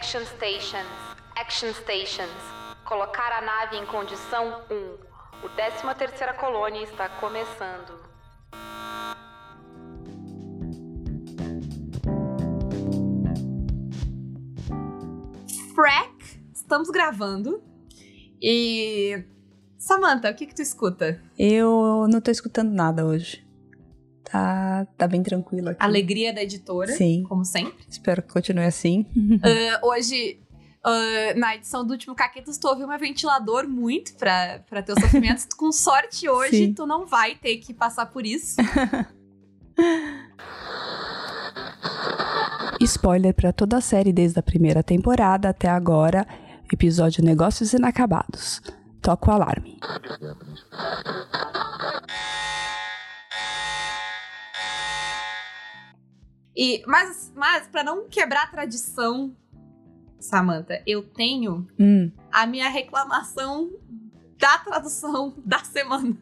Action Stations. Action Stations. Colocar a nave em condição 1. O 13 terceira colônia está começando. Frack, estamos gravando. E. Samantha, o que que tu escuta? Eu não tô escutando nada hoje. Tá, tá bem tranquilo aqui. Alegria da editora, Sim. como sempre. Espero que continue assim. Ah, hoje, ah, na edição do último Caquetas, tu ouviu meu ventilador muito pra, pra teus sofrimentos. Com sorte, hoje, Sim. tu não vai ter que passar por isso. Spoiler pra toda a série desde a primeira temporada até agora, episódio Negócios Inacabados. Toca o alarme. E, mas, mas, pra não quebrar a tradição, Samantha, eu tenho Hum, a minha reclamação da tradução da semana.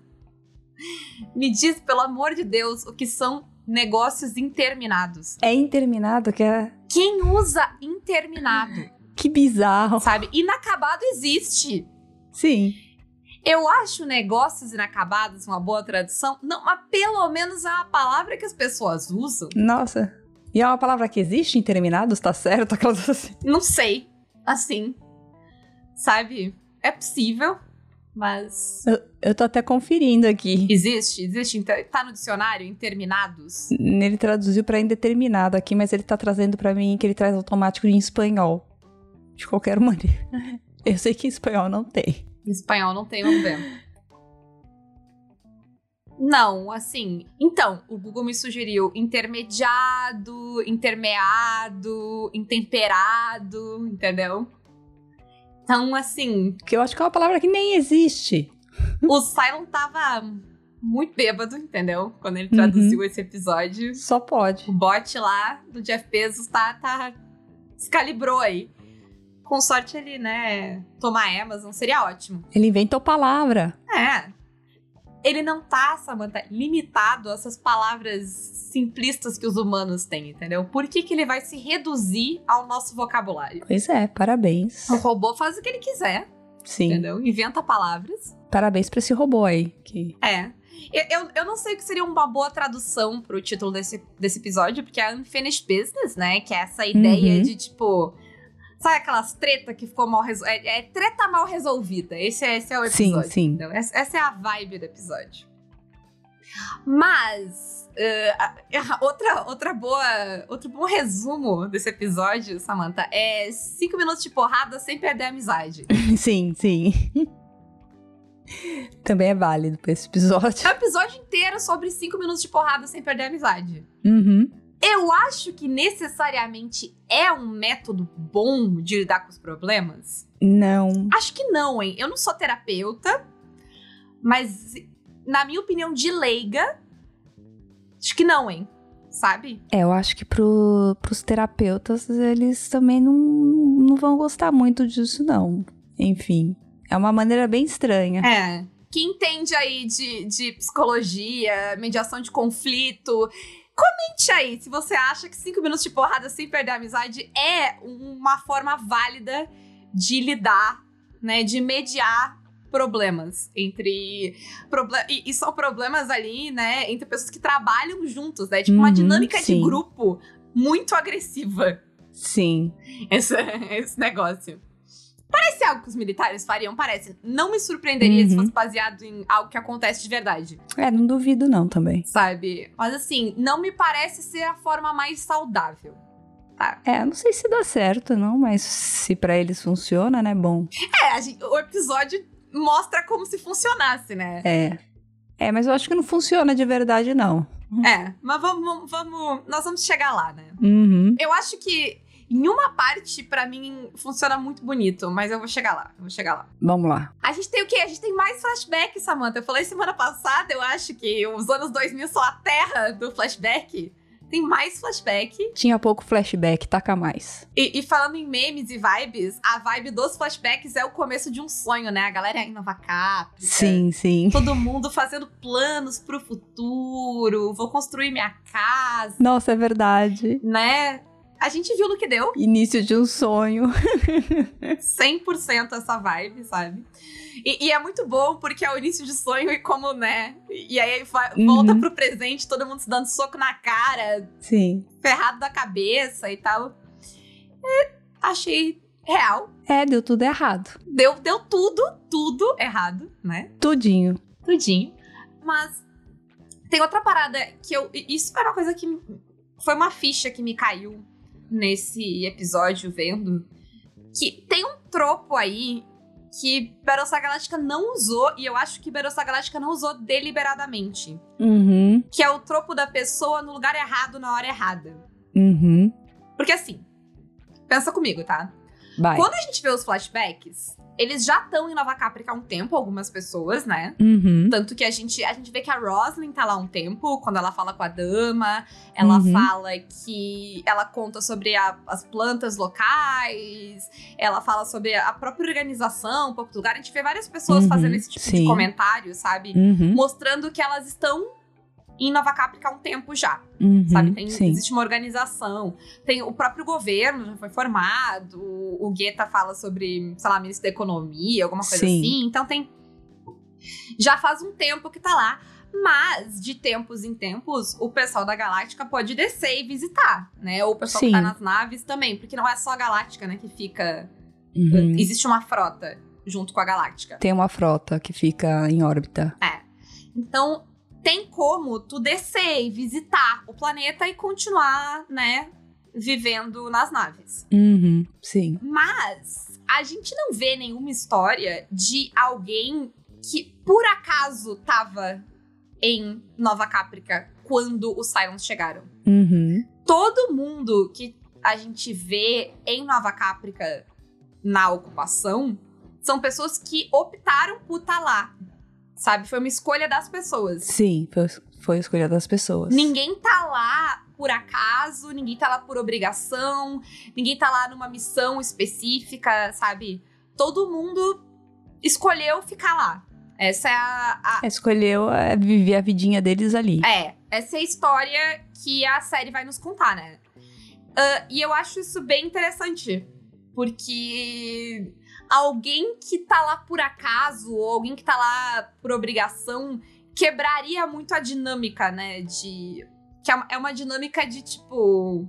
Me diz, pelo amor de Deus, o que são negócios interminados. é interminado que é. Quem usa interminado, Que bizarro. sabe? Inacabado existe. Sim. Eu acho negócios inacabados uma boa tradução. Não, mas pelo menos é uma palavra que as pessoas usam. Nossa. E é uma palavra que existe, interminados, tá certo? Aquelas assim. Não sei. Assim. Sabe? É possível, mas. Eu tô até conferindo aqui. Existe? Existe? Tá no dicionário? Interminados? Ele traduziu pra indeterminado aqui, mas ele tá trazendo pra mim que ele traz automático em espanhol. De qualquer maneira. Eu sei que em espanhol não tem. Em espanhol não tem, vamos ver. Não, assim. Então, o Google me sugeriu intermediado, intermeado, intemperado, entendeu? Então, assim, Que eu acho que é uma palavra que nem existe. o Cylon tava muito bêbado, entendeu? Quando ele traduziu esse episódio. Só pode. O bot lá do Jeff Bezos tá, tá descalibrou aí. Com sorte ele, né, tomar Amazon seria ótimo. Ele inventou palavra. É. Ele não tá, Samantha, limitado a essas palavras simplistas que os humanos têm, entendeu? Por que, que ele vai se reduzir ao nosso vocabulário? Pois é, parabéns. O robô faz o que ele quiser, Sim. entendeu? Inventa palavras. Parabéns pra esse robô aí. Que... É. Eu, eu, eu não sei o que seria uma boa tradução pro título desse, desse episódio, porque é Unfinished Business, né? Que é essa ideia Uhum. de, tipo... Sabe aquelas treta que ficou mal resolvida? É, é treta mal resolvida. Esse é, esse é o Sim, episódio. sim. entendeu? Essa, essa é a vibe do episódio. Mas... a- outra, outra boa, outro bom resumo desse episódio, Samantha, é cinco minutos de porrada sem perder a amizade. Sim, sim. Também é válido pra esse É episódio. um episódio inteiro sobre cinco minutos de porrada sem perder a amizade. Uhum. Eu acho que necessariamente é um método bom de lidar com os problemas. Não. Acho que não, hein? Eu não sou terapeuta, mas na minha opinião de leiga, acho que não, hein? Sabe? É, eu acho que pro, pros terapeutas, eles também não, não vão gostar muito disso, não. Enfim. É uma maneira bem estranha. É. Que entende aí de, de psicologia, mediação de conflito. Comente aí se você acha que cinco minutos de porrada sem perder a amizade é uma forma válida de lidar, né? De mediar problemas entre. Proble e, e são problemas ali, né? Entre pessoas que trabalham juntos, né? Tipo, uma Uhum, dinâmica de sim. grupo muito agressiva. Sim. Esse, esse negócio. Parece algo que os militares fariam, parece. Não me surpreenderia se Uhum. fosse baseado em algo que acontece de verdade, É, não duvido não também. sabe? Mas assim, não me parece ser a forma mais saudável. É, não sei se dá certo, não, mas se pra eles funciona, né, bom. É, gente- o episódio mostra como se funcionasse, né? É. É, mas eu acho que não funciona de verdade, não. É, mas vamos, vamos, vamos- nós vamos chegar lá, né? Uhum. Eu acho que em uma parte, pra mim, funciona muito bonito, mas eu vou chegar lá, eu vou chegar lá. Vamos lá. A gente tem o quê? A gente tem mais flashback, Samantha. Eu falei semana passada, eu acho que os anos 2000 são a terra do flashback. Tem mais flashback. Tinha pouco flashback, taca mais. E, e falando em memes e vibes, a vibe dos flashbacks é o começo de um sonho, né? A galera em Nova Capri. Sim, sim. Todo mundo fazendo planos pro futuro. Vou construir minha casa, Nossa, é verdade. né? A gente viu no que deu. Início de um sonho. 100% essa vibe, sabe? E, e, é muito bom porque é o início de sonho e como, né? E aí vai, uhum. volta pro presente, todo mundo se dando soco na cara. Sim. Ferrado da cabeça e tal. E achei real. É, deu tudo errado. Deu, deu tudo, tudo errado, né? Tudinho. Tudinho. Mas tem outra parada que eu. Isso foi uma coisa que. Foi uma ficha que me caiu nesse episódio vendo. Que tem um tropo aí que Battlestar Galactica não usou, e eu acho que Battlestar Galactica não usou deliberadamente. Uhum. Que é o tropo da pessoa no lugar errado na hora errada. Uhum. Porque assim, pensa comigo, tá? Vai. Quando a gente vê os flashbacks, eles já estão em Nova Caprica há um tempo, algumas pessoas, né? Uhum. Tanto que a gente, a gente vê que a Roslyn tá lá há um tempo, quando ela fala com a dama, ela uhum. fala que. Ela conta sobre a, as plantas locais, ela fala sobre a própria organização, um pouco do lugar. A gente vê várias pessoas uhum. fazendo esse tipo Sim. de comentário, sabe? Uhum. Mostrando que elas estão em Nova Caprica há um tempo já. Uhum, sabe? Tem, existe uma organização. Tem o próprio governo já foi formado. O, Guetta fala sobre, sei lá, ministro da economia, alguma coisa sim. assim. Então tem. Já faz um tempo que tá lá. Mas, de tempos em tempos, o pessoal da Galáctica pode descer e visitar, né? Ou o pessoal sim. que tá nas naves também. Porque não é só a Galáctica, né, que fica. Uhum. Existe uma frota junto com a Galáctica. Tem uma frota que fica em órbita. É. Então, tem como tu descer e visitar o planeta e continuar, né, vivendo nas naves. Uhum, sim. Mas a gente não vê nenhuma história de alguém que por acaso tava em Nova Caprica quando os Cylons chegaram. Uhum. Todo mundo que a gente vê em Nova Caprica na ocupação são pessoas que optaram por estar tá lá sabe? Foi uma escolha das pessoas. Sim, foi, foi a escolha das pessoas. Ninguém tá lá por acaso, ninguém tá lá por obrigação, ninguém tá lá numa missão específica, sabe? Todo mundo escolheu ficar lá. Essa é a. a... Escolheu é, viver a vidinha deles ali. É, essa é a história que a série vai nos contar, né? Uh, e eu acho isso bem interessante. Porque alguém que tá lá por acaso, ou alguém que tá lá por obrigação, quebraria muito a dinâmica, né? De. Que é, é uma dinâmica de tipo.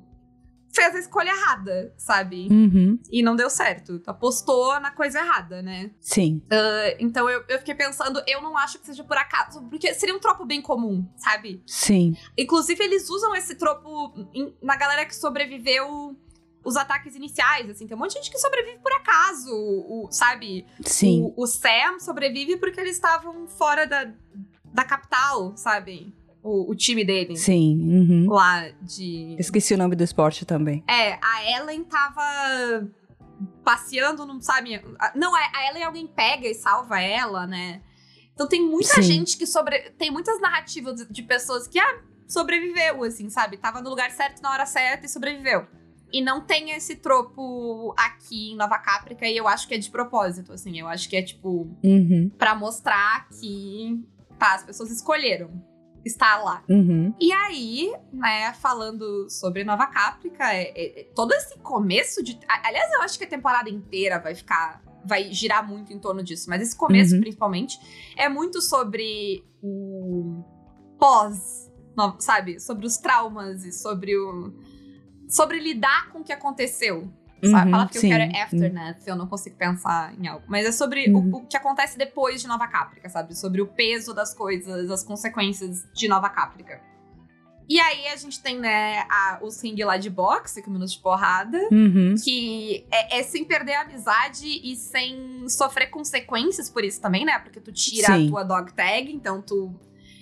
Fez a escolha errada, sabe? Uhum. E não deu certo. Apostou na coisa errada, né? Sim. Uh, então eu, eu fiquei pensando, eu não acho que seja por acaso, porque seria um tropo bem comum, sabe? Sim. Inclusive, eles usam esse tropo na galera que sobreviveu os ataques iniciais, assim. Tem um monte de gente que sobrevive por acaso, o, sabe? Sim. O, o Sam sobrevive porque eles estavam fora da, da capital, sabe? O, o time dele. Sim. Uhum. Lá de. Esqueci o nome do esporte também. É, a Ellen tava passeando, não sabe. Não, a Ellen alguém pega e salva ela, né? Então tem muita Sim. gente que sobre. Tem muitas narrativas de pessoas que, ah, sobreviveu, assim, sabe? Tava no lugar certo na hora certa e sobreviveu. E não tem esse tropo aqui em Nova Caprica, e eu acho que é de propósito, assim. Eu acho que é, tipo, uhum. pra mostrar que, tá, as pessoas escolheram estar lá. Uhum. E aí, né, falando sobre Nova Caprica, é, é, é, todo esse começo de. Aliás, eu acho que a temporada inteira vai ficar. Vai girar muito em torno disso, mas esse começo, uhum. principalmente, é muito sobre o pós, sabe? Sobre os traumas e sobre o sobre lidar com o que aconteceu. Sabe? Uhum, A palavra que sim. eu quero é aftermath, eu não consigo pensar em algo. Mas é sobre Uhum. o, o que acontece depois de Nova Caprica, sabe? Sobre o peso das coisas, as consequências de Nova Caprica. E aí a gente tem, né, a, os ringue lá de boxe, 5 minutos de porrada, Uhum. que é, é sem perder a amizade e sem sofrer consequências por isso também, né? Porque tu tira Sim. a tua dog tag, então tu.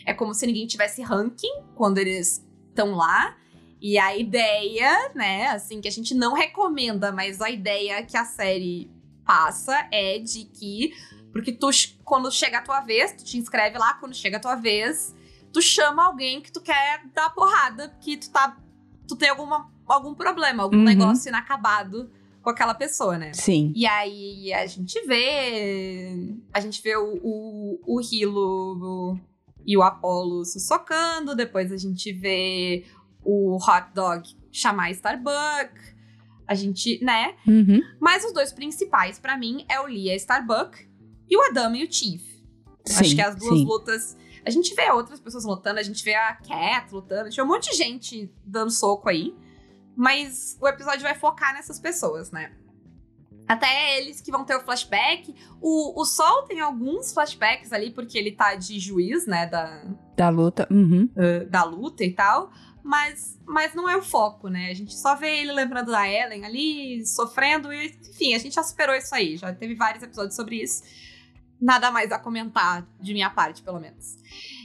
É como se ninguém tivesse ranking quando eles estão lá. E a ideia, né, assim, que a gente não recomenda, mas a ideia que a série passa é de que. Porque tu, quando chega a tua vez, tu te inscreve lá, quando chega a tua vez, tu chama alguém que tu quer dar porrada, que tu tá. Tu tem alguma, algum problema, algum Uhum. negócio inacabado com aquela pessoa, né? Sim. E aí a gente vê. A gente vê o, o, o Hilo e o Apollo se socando, depois a gente vê o Hot Dog chamar Starbuck, a gente, né? Uhum. Mas os dois principais pra mim é o Lee e a Starbuck e o Adam e o Chief. Acho Sim, que as duas sim. lutas. A gente vê outras pessoas lutando, a gente vê a Cat lutando, a gente vê um monte de gente dando soco aí. Mas o episódio vai focar nessas pessoas, né? Até eles que vão ter o flashback. O, o Sol tem alguns flashbacks ali, porque ele tá de juiz, né? Da, Da luta. Uhum. uh, da luta e tal. Mas, mas não é o foco, né? A gente só vê ele lembrando da Ellen ali, sofrendo. E, enfim, a gente já superou isso aí. Já teve vários episódios sobre isso. Nada mais a comentar de minha parte, pelo menos.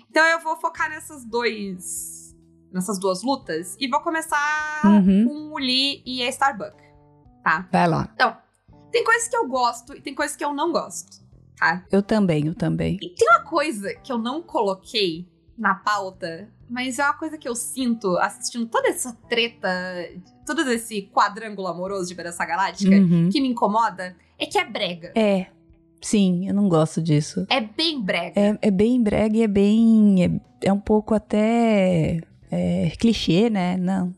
Então eu vou focar nessas dois. Nessas duas lutas. E vou começar Uhum. com o Lee e a Starbuck. Tá? Vai lá. Então, tem coisas que eu gosto e tem coisas que eu não gosto. Tá? Eu também, eu também. E tem uma coisa que eu não coloquei na pauta, mas é uma coisa que eu sinto assistindo toda essa treta, todo esse quadrângulo amoroso de Berança Galáctica, Uhum. que me incomoda, é que é brega. É. Sim, eu não gosto disso. É bem brega. É, é bem brega e é bem. É, é um pouco até. é, clichê, né? Não.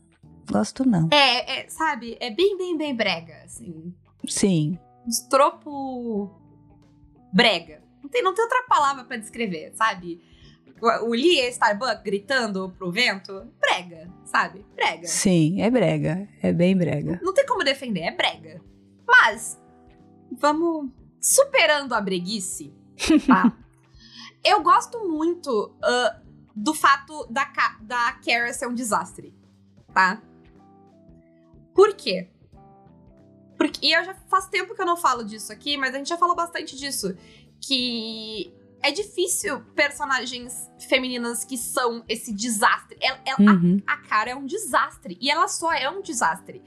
Gosto não. É, é, sabe? É bem, bem, bem brega, assim. Sim. Estropo brega. Não tem, não tem outra palavra pra descrever, sabe? O, Lee e a Starbuck gritando pro vento, brega, sabe? Brega. Sim, é brega. É bem brega. Não tem como defender, é brega. Mas, vamos superando a breguice, tá? Eu gosto muito ah, do fato da, da Kara ser um desastre, tá? Por quê? Porque, e eu já faz tempo que eu não falo disso aqui, mas a gente já falou bastante disso. Que é difícil personagens femininas que são esse desastre. Ela, ela- Uhum. a cara é um desastre. E ela só é um desastre.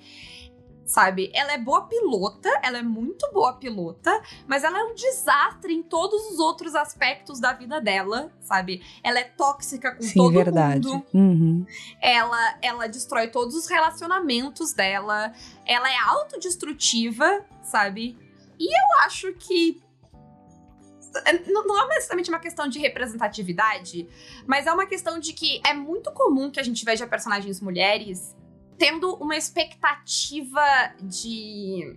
Sabe? Ela é boa pilota, ela é muito boa pilota, mas ela é um desastre em todos os outros aspectos da vida dela, sabe? Ela é tóxica com Sim, todo verdade. mundo. Uhum. Ela, ela destrói todos os relacionamentos dela. Ela é autodestrutiva, sabe? E eu acho que. Não não é necessariamente uma questão de representatividade, mas é uma questão de que é muito comum que a gente veja personagens mulheres tendo uma expectativa de.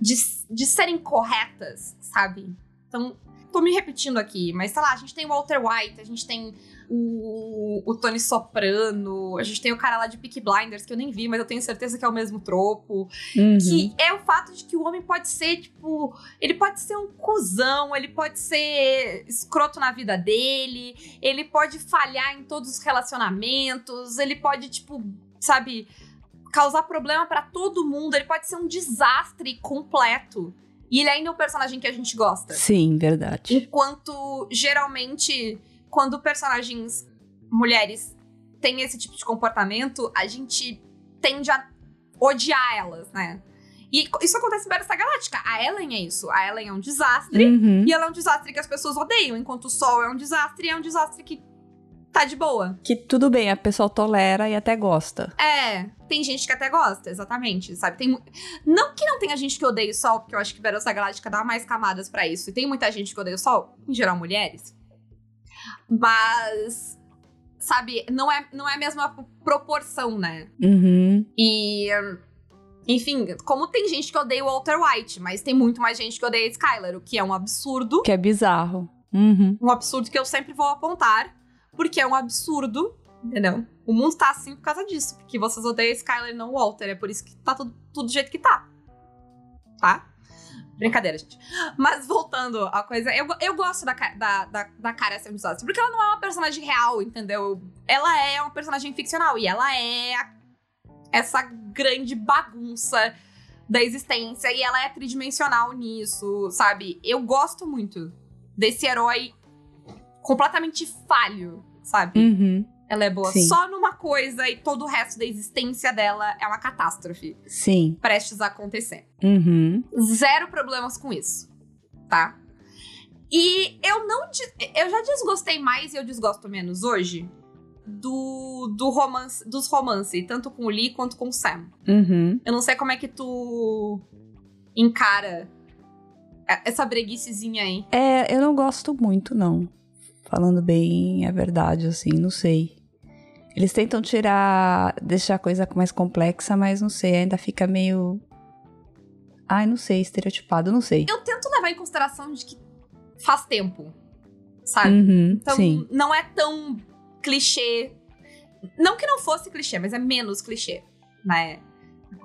de, de serem corretas, sabe? Então, tô me repetindo aqui, mas sei lá, a gente tem Walter White, a gente tem o, o Tony Soprano, a gente tem o cara lá de Peaky Blinders, que eu nem vi, mas eu tenho certeza que é o mesmo tropo. Uhum. Que é o fato de que o homem pode ser, tipo, ele pode ser um cuzão, ele pode ser escroto na vida dele, ele pode falhar em todos os relacionamentos, ele pode, tipo, sabe, causar problema pra todo mundo, ele pode ser um desastre completo. E ele ainda é um personagem que a gente gosta. Sim, verdade. Enquanto, geralmente, quando personagens mulheres têm esse tipo de comportamento, a gente tende a odiar elas, né? E isso acontece em Battlestar Galáctica. A Ellen é isso. A Ellen é um desastre. Uhum. E ela é um desastre que as pessoas odeiam, enquanto o Sol é um desastre e é um desastre que tá de boa. Que tudo bem, a pessoa tolera e até gosta. É, tem gente que até gosta, exatamente, sabe? Tem Não que não tenha gente que odeia o Sol, porque eu acho que Battlestar Galáctica dá mais camadas pra isso. E tem muita gente que odeia o Sol, em geral mulheres. Mas, sabe, não é, não é a mesma proporção, né? Uhum. E. Enfim, como tem gente que odeia o Walter White, mas tem muito mais gente que odeia a Skylar, o que é um absurdo. Que é bizarro. Uhum. Um absurdo que eu sempre vou apontar, porque é um absurdo, entendeu? O mundo tá assim por causa disso, porque vocês odeiam a Skylar e não o Walter, é por isso que tá tudo, tudo do jeito que tá. Tá? Brincadeira, gente. Mas voltando à coisa, eu, eu gosto da, da, da, da cara um desastre, porque ela não é uma personagem real, entendeu? Ela é uma personagem ficcional, e ela é a- essa grande bagunça da existência, e ela é tridimensional nisso, sabe? Eu gosto muito desse herói completamente falho, sabe? Uhum. Ela é boa Sim. só numa coisa e todo o resto da existência dela é uma catástrofe Sim. prestes a acontecer. Uhum. Zero problemas com isso, tá? E eu não. Eu já desgostei mais e eu desgosto menos hoje do, do romance, dos romances, tanto com o Lee quanto com o Sam. Uhum. Eu não sei como é que tu encara essa breguicezinha aí. É, eu não gosto muito, não. Falando bem a verdade, assim, não sei. Eles tentam tirar, deixar a coisa mais complexa, mas não sei, ainda fica meio. Ai, não sei, estereotipado, não sei. Eu tento levar em consideração de que faz tempo, sabe? Uhum, Então sim. não é tão clichê. Não que não fosse clichê, mas é menos clichê, né?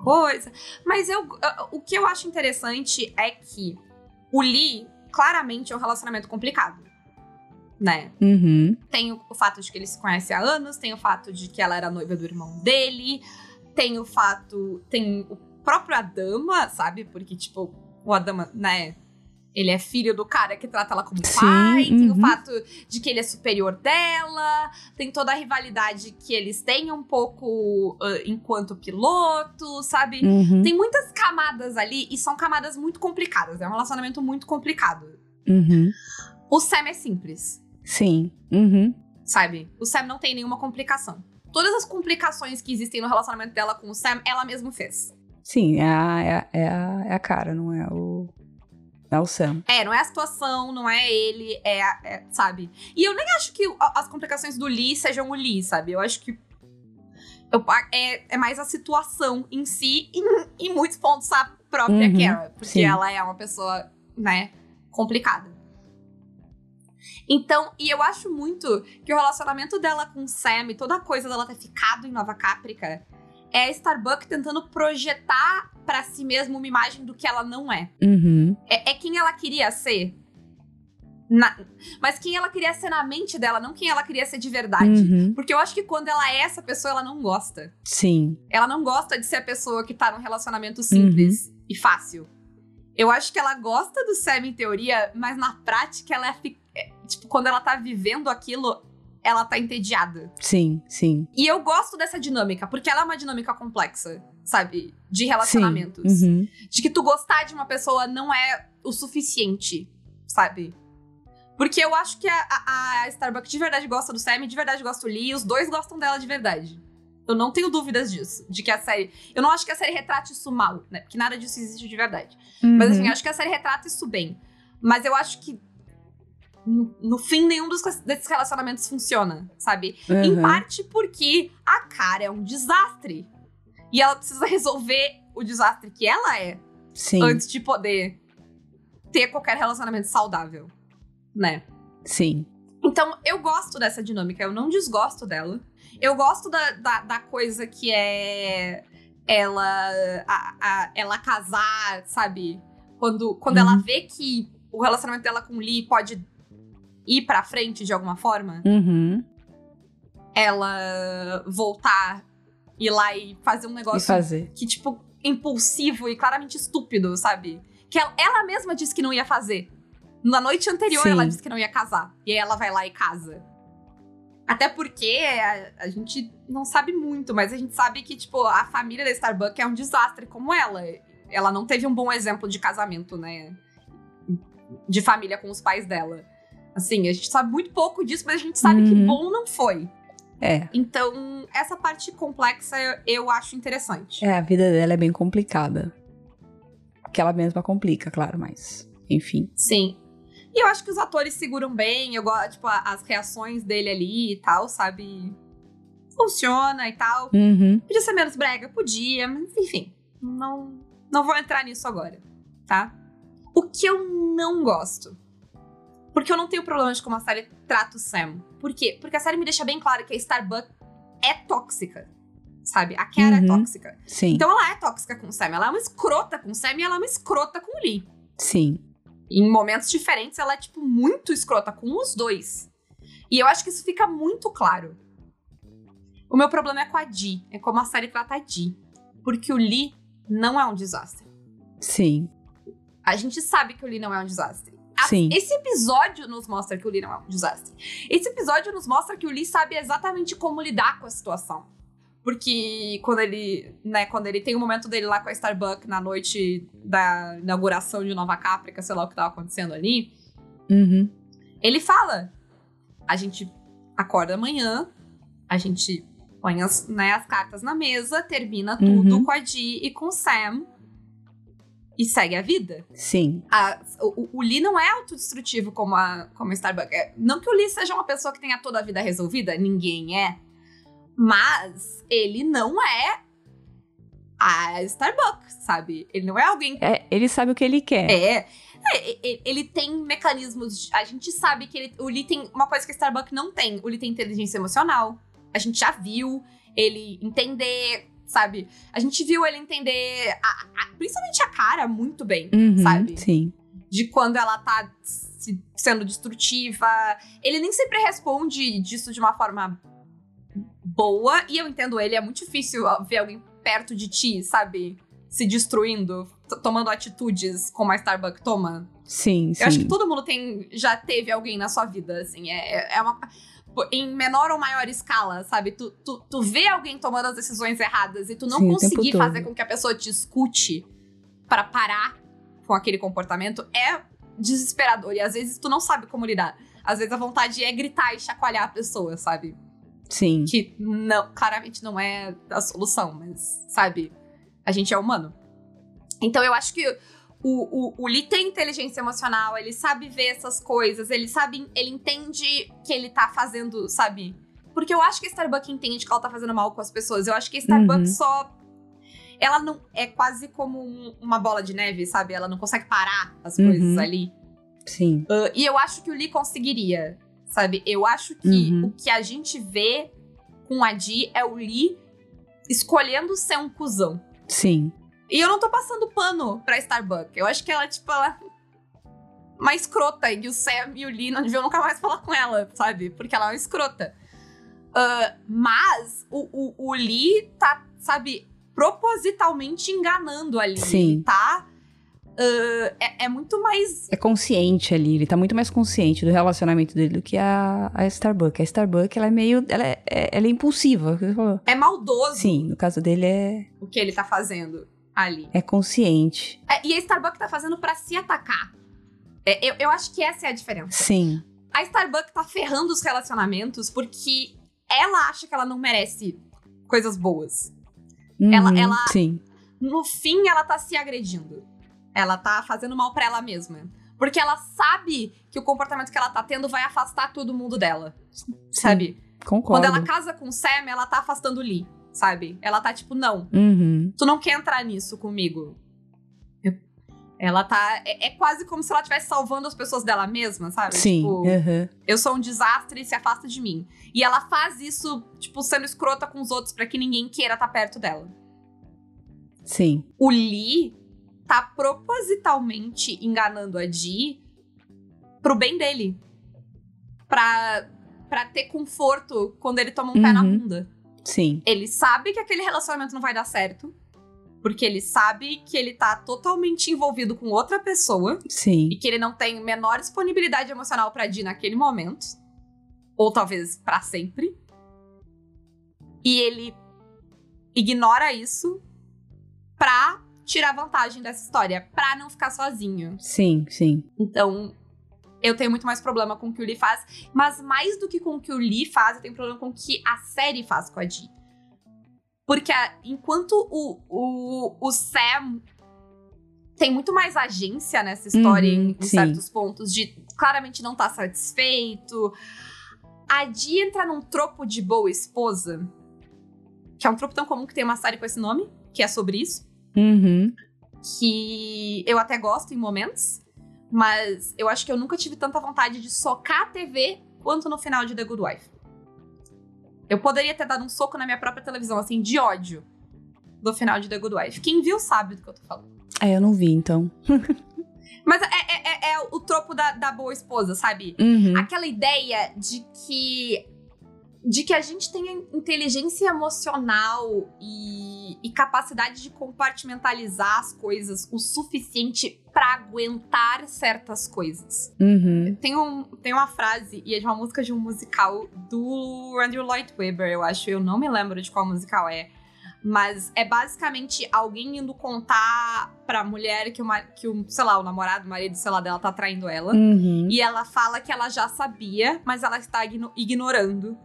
Coisa. Mas eu, eu- o que eu acho interessante é que o Lee claramente é um relacionamento complicado, né? Uhum. Tem o, o fato de que ele se conhece há anos, tem o fato de que ela era noiva do irmão dele, tem o fato. Tem o próprio Adama, sabe? Porque, tipo, o Adama, né? Ele é filho do cara que trata ela como Sim, pai, tem o uhum. fato de que ele é superior dela, tem toda a rivalidade que eles têm um pouco ah, enquanto piloto, sabe? Uhum. Tem muitas camadas ali e são camadas muito complicadas. É um relacionamento muito complicado. Uhum. O Sam é simples. Sim. Uhum. sabe? O Sam não tem nenhuma complicação. Todas as complicações que existem no relacionamento dela com o Sam, ela mesma fez. Sim, é a, é, a, é, a, é a cara, não é o. É o Sam. É, não é a situação, não é ele, é, a- é, sabe? E eu nem acho que as complicações do Lee sejam o Lee, sabe? Eu acho que eu- é, é mais a situação em si e em, em muitos pontos a própria Uhum, Kara, porque sim. ela é uma pessoa, né, complicada. Então, e eu acho muito que o relacionamento dela com o Sam e toda a coisa dela ter ficado em Nova Caprica é a Starbucks tentando projetar pra si mesma uma imagem do que ela não é. Uhum. É, é quem ela queria ser. Na- mas quem ela queria ser na mente dela, não quem ela queria ser de verdade. Uhum. Porque eu acho que quando ela é essa pessoa, ela não gosta. Sim. Ela não gosta de ser a pessoa que tá num relacionamento simples Uhum. e fácil. Eu acho que ela gosta do Sam em teoria, mas na prática ela é, é, tipo, quando ela tá vivendo aquilo, ela tá entediada. Sim, sim. E eu gosto dessa dinâmica, porque ela é uma dinâmica complexa, sabe? De relacionamentos. Sim. Uhum. De que tu gostar de uma pessoa não é o suficiente, sabe? Porque eu acho que a, a, a Starbucks de verdade gosta do Sam, de verdade gosta do Lee, e os dois gostam dela de verdade. Eu não tenho dúvidas disso. De que a série. Eu não acho que a série retrate isso mal, né? Porque nada disso existe de verdade. Mas Uhum. assim, eu acho que a série retrata isso bem. Mas eu acho que. No, no fim, nenhum dos, desses relacionamentos funciona, sabe? Em Uhum. parte porque a cara é um desastre. E ela precisa resolver o desastre que ela é Sim, antes de poder ter qualquer relacionamento saudável, né? sim. Então, eu gosto dessa dinâmica, eu não desgosto dela. Eu gosto da, da, da coisa que é ela, a, a- ela casar, sabe? Quando, quando Uhum. ela vê que o relacionamento dela com o Lee pode ir pra frente de alguma forma, Uhum. ela voltar, ir lá e fazer um negócio fazer. que, tipo, impulsivo e claramente estúpido, sabe? Que ela, ela mesma disse que não ia fazer. Na noite anterior, Sim. ela disse que não ia casar. E aí ela vai lá e casa. Até porque a, a gente não sabe muito, mas a gente sabe que, tipo, a família da Starbucks é um desastre como ela. Ela não teve um bom exemplo de casamento, né? De família com os pais dela. Assim, a gente sabe muito pouco disso, mas a gente sabe que Uhum. bom não foi. É. Então, essa parte complexa eu, acho interessante. É, a vida dela é bem complicada. Que ela mesma complica, claro, mas. Enfim. Sim. E eu acho que os atores seguram bem, eu gosto, tipo, as reações dele ali e tal, sabe? Funciona e tal. Uhum. Podia ser menos brega? Podia, mas enfim. Não, não vou entrar nisso agora, tá? O que eu não gosto. Porque eu não tenho problema de como a série trata o Sam. Por quê? Porque a série me deixa bem claro que a Starbucks é tóxica. Sabe? A Kara é Uhum. tóxica. Sim. Então ela é tóxica com o Sam. Ela é uma escrota com o Sam e ela é uma escrota com o Lee. Sim. Em momentos diferentes, ela é, tipo, muito escrota com os dois. E eu acho que isso fica muito claro. O meu problema é com a Dee. É como a série trata a Dee. Porque o Lee não é um desastre. Sim. A gente sabe que o Lee não é um desastre. Sim. Esse episódio nos mostra que o Lee não é um desastre. Esse episódio nos mostra que o Lee sabe exatamente como lidar com a situação. Porque quando ele, né, quando ele tem o momento dele lá com a Starbucks na noite da inauguração de Nova Caprica, sei lá o que tava acontecendo ali, Uhum. ele fala: a gente acorda amanhã, a gente põe as, né, as cartas na mesa, termina tudo Uhum. com a Dee e com o Sam e segue a vida. Sim. A- o, o Lee não é autodestrutivo como a, como a Starbucks. É, não que o Lee seja uma pessoa que tenha toda a vida resolvida, ninguém é. Mas ele não é a Starbucks, sabe? Ele não é alguém. É, ele sabe o que ele quer. É. é ele tem mecanismos. A gente sabe que ele, o Lee tem uma coisa que a Starbucks não tem. O Lee tem inteligência emocional. A gente já viu ele entender, sabe? A gente viu ele entender, a, a, principalmente a cara, muito bem, uhum, sabe? Sim. De quando ela tá se, sendo destrutiva. Ele nem sempre responde disso de uma forma boa. E eu entendo ele, é muito difícil ver alguém perto de ti, sabe? Se destruindo, tomando atitudes como a Starbucks toma. Sim, eu sim. Eu acho que todo mundo tem, já teve alguém na sua vida, assim. É, é uma. Em menor ou maior escala, sabe? Tu, tu, tu vê alguém tomando as decisões erradas e tu não Sim, conseguir fazer com que a pessoa te escute para parar com aquele comportamento é desesperador. E às vezes tu não sabe como lidar. Às vezes a vontade é gritar e chacoalhar a pessoa, sabe? Sim. Que não, claramente não é a solução, mas, sabe? A gente é humano. Então eu acho que o, o, o Lee tem inteligência emocional, ele sabe ver essas coisas, ele sabe, ele entende que ele tá fazendo, sabe? Porque eu acho que a Starbucks entende que ela tá fazendo mal com as pessoas. Eu acho que a Starbucks uhum. só. Ela não. É quase como um, uma bola de neve, sabe? Ela não consegue parar as coisas uhum. ali. Sim. Uh, e eu acho que o Lee conseguiria. Sabe? Eu acho que uhum. o que a gente vê com a Di é o Lee escolhendo ser um cuzão. Sim. E eu não tô passando pano pra Starbucks. Eu acho que ela, tipo, ela. Uma escrota. E o Sam e o Lee não deviam nunca mais falar com ela, sabe? Porque ela é uma escrota. Uh, mas o, o, o Lee tá, sabe, propositalmente enganando ali. Sim. Tá Uh, é, é, muito mais. É consciente ali, ele tá muito mais consciente do relacionamento dele do que a, a Starbucks. A Starbucks, ela é meio. Ela é, ela é impulsiva. É maldoso. Sim, no caso dele é. O que ele tá fazendo ali. É consciente. É, e a Starbucks tá fazendo para se atacar. É, eu, eu acho que essa é a diferença. Sim. A Starbucks tá ferrando os relacionamentos porque ela acha que ela não merece coisas boas. Uhum, ela, ela. Sim. No fim, ela tá se agredindo. Ela tá fazendo mal para ela mesma. Porque ela sabe que o comportamento que ela tá tendo vai afastar todo mundo dela. Sim, sabe? Concordo. Quando ela casa com o Sam, ela tá afastando o Lee, sabe? Ela tá tipo, não. Uhum. Tu não quer entrar nisso comigo. Ela tá. É, é, quase como se ela estivesse salvando as pessoas dela mesma, sabe? Sim. Tipo, uhum. eu sou um desastre e se afasta de mim. E ela faz isso, tipo, sendo escrota com os outros para que ninguém queira estar tá perto dela. Sim. O Lee tá propositalmente enganando a Di pro bem dele. Pra, pra ter conforto quando ele toma um uhum. pé na bunda. Sim. Ele sabe que aquele relacionamento não vai dar certo. Porque ele sabe que ele tá totalmente envolvido com outra pessoa. Sim. E que ele não tem menor disponibilidade emocional pra Di naquele momento. Ou talvez para sempre. E ele ignora isso pra tirar vantagem dessa história, pra não ficar sozinho. Sim, sim. Então, eu tenho muito mais problema com o que o Lee faz. Mas mais do que com o que o Lee faz, eu tenho problema com o que a série faz com a Dee. Porque enquanto o, o, o Sam tem muito mais agência nessa história uhum, em, em certos pontos, de claramente não tá satisfeito. A Dee entra num tropo de boa esposa, que é um tropo tão comum que tem uma série com esse nome, que é sobre isso. Uhum. Que eu até gosto em momentos, mas eu acho que eu nunca tive tanta vontade de socar a TV quanto no final de The Good Wife. Eu poderia ter dado um soco na minha própria televisão, assim, de ódio do final de The Good Wife. Quem viu sabe do que eu tô falando. É, eu não vi, então. Mas é, é, é, é o tropo da, da, boa esposa, sabe? Uhum. Aquela ideia de que. De que a gente tenha inteligência emocional e, e capacidade de compartimentalizar as coisas o suficiente para aguentar certas coisas. Uhum. Tem, um, tem uma frase, e é de uma música de um musical do Andrew Lloyd Webber, eu acho. Eu não me lembro de qual musical é. Mas é basicamente alguém indo contar pra mulher que, uma, que o, sei lá, o namorado, o marido, sei lá, dela tá traindo ela. Uhum. E ela fala que ela já sabia, mas ela está igno ignorando.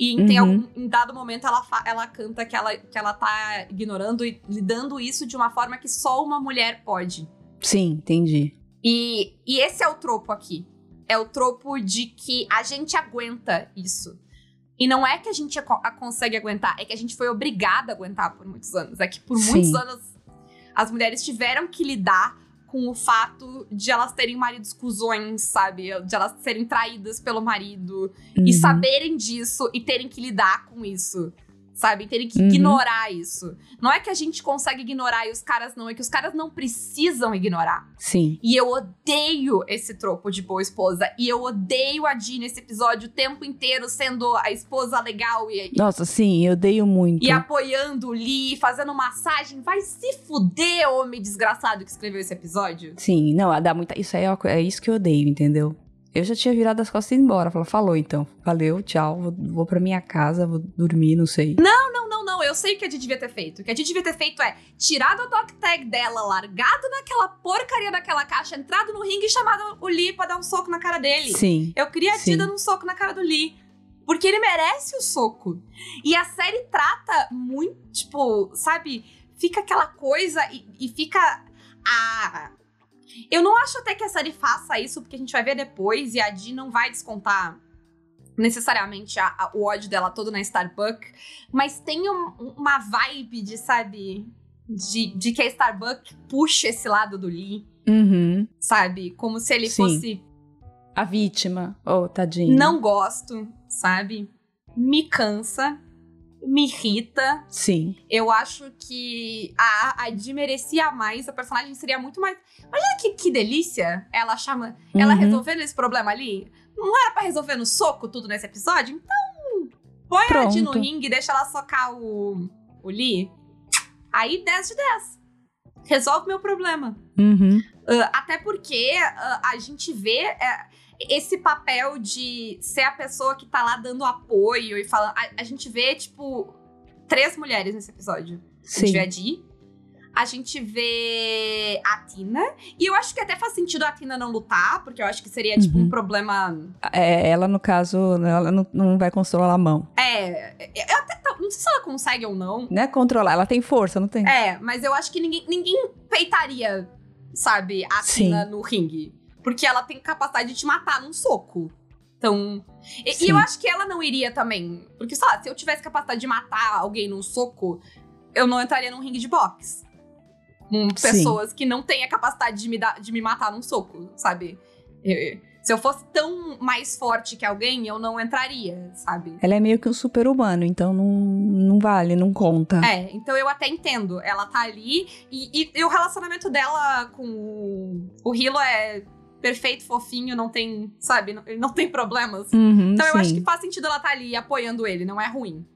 E em, tem Uhum. algum, em dado momento ela, ela canta que ela, que ela tá ignorando e lidando isso de uma forma que só uma mulher pode. Sim, entendi. E, e esse é o tropo aqui. É o tropo de que a gente aguenta isso. E não é que a gente a, a consegue aguentar, é que a gente foi obrigada a aguentar por muitos anos. É que por Sim. muitos anos as mulheres tiveram que lidar com o fato de elas terem maridos cuzões, sabe? De elas serem traídas pelo marido e Uhum. saberem disso e terem que lidar com isso. Sabe? Terem que Uhum. ignorar isso. Não é que a gente consegue ignorar e os caras não, é que os caras não precisam ignorar. Sim. E eu odeio esse tropo de boa esposa. E eu odeio a Dee nesse episódio o tempo inteiro sendo a esposa legal e, Nossa, sim, eu odeio muito. e apoiando o Lee, fazendo massagem. Vai se fuder, homem desgraçado que escreveu esse episódio. Sim, não, dá muita. Isso aí é, é isso que eu odeio, entendeu? Eu já tinha virado as costas e ido embora. Falou, falou então. Valeu, tchau. Vou, vou pra minha casa, vou dormir, não sei. Não, não, não. Eu sei o que a Dee devia ter feito. O que a Dee devia ter feito é tirado a dog tag dela, largado naquela porcaria daquela caixa, entrado no ringue e chamado o Lee pra dar um soco na cara dele. Sim. Eu queria a. Dee dando um soco na cara do Lee. Porque ele merece o soco. E a série trata muito, tipo, sabe? Fica aquela coisa e, e fica. a eu não acho até que a série faça isso, porque a gente vai ver depois e a Dee não vai descontar necessariamente a- a- o ódio dela todo na Starbuck. Mas tem um- uma vibe de, sabe? De, de que a Starbuck puxa esse lado do Lee, Uhum. sabe? Como se ele Sim. fosse A vítima. Oh, tadinho. não gosto, sabe? Me cansa, me irrita. Sim. Eu acho que a, a Dee merecia mais, a personagem seria muito mais. Imagina que, que delícia ela chama. Ela Uhum. resolvendo esse problema ali. Não era pra resolver no soco tudo nesse episódio? Então, põe a Dee no Pronto. ringue e deixa ela socar o, o Lee. Aí 10 de 10. Resolve meu problema. Uhum. Ah, até porque ah, a gente vê é, esse papel de ser a pessoa que tá lá dando apoio e falando. A, a gente vê, tipo, três mulheres nesse episódio. A gente Sim. vê a Dee, a gente vê a Tina. E eu acho que até faz sentido a Tina não lutar, porque eu acho que seria, tipo, um Uhum. problema. É, ela, no caso, ela não, não vai controlar a mão. É. Eu até não sei se ela consegue ou não. Não é controlar, ela tem força, não tem? É, mas eu acho que ninguém, ninguém peitaria, sabe, a Sim. Tina no ringue. Porque ela tem capacidade de te matar num soco. Então. E, Sim. eu acho que ela não iria também. Porque, sei lá, se eu tivesse capacidade de matar alguém num soco, eu não entraria num ringue de boxe. Com Sim. pessoas que não têm a capacidade de me, dar, de me matar num soco, sabe? Eu- se eu fosse tão mais forte que alguém, eu não entraria, sabe? Ela é meio que um super-humano, então não, não vale, não conta. É, então eu até entendo. Ela tá ali e, e- e o relacionamento dela com o, o Hilo é perfeito, fofinho, não tem, sabe, não, ele não tem problemas. Uhum, Então eu sim. acho que faz sentido ela estar ali apoiando ele, não é ruim.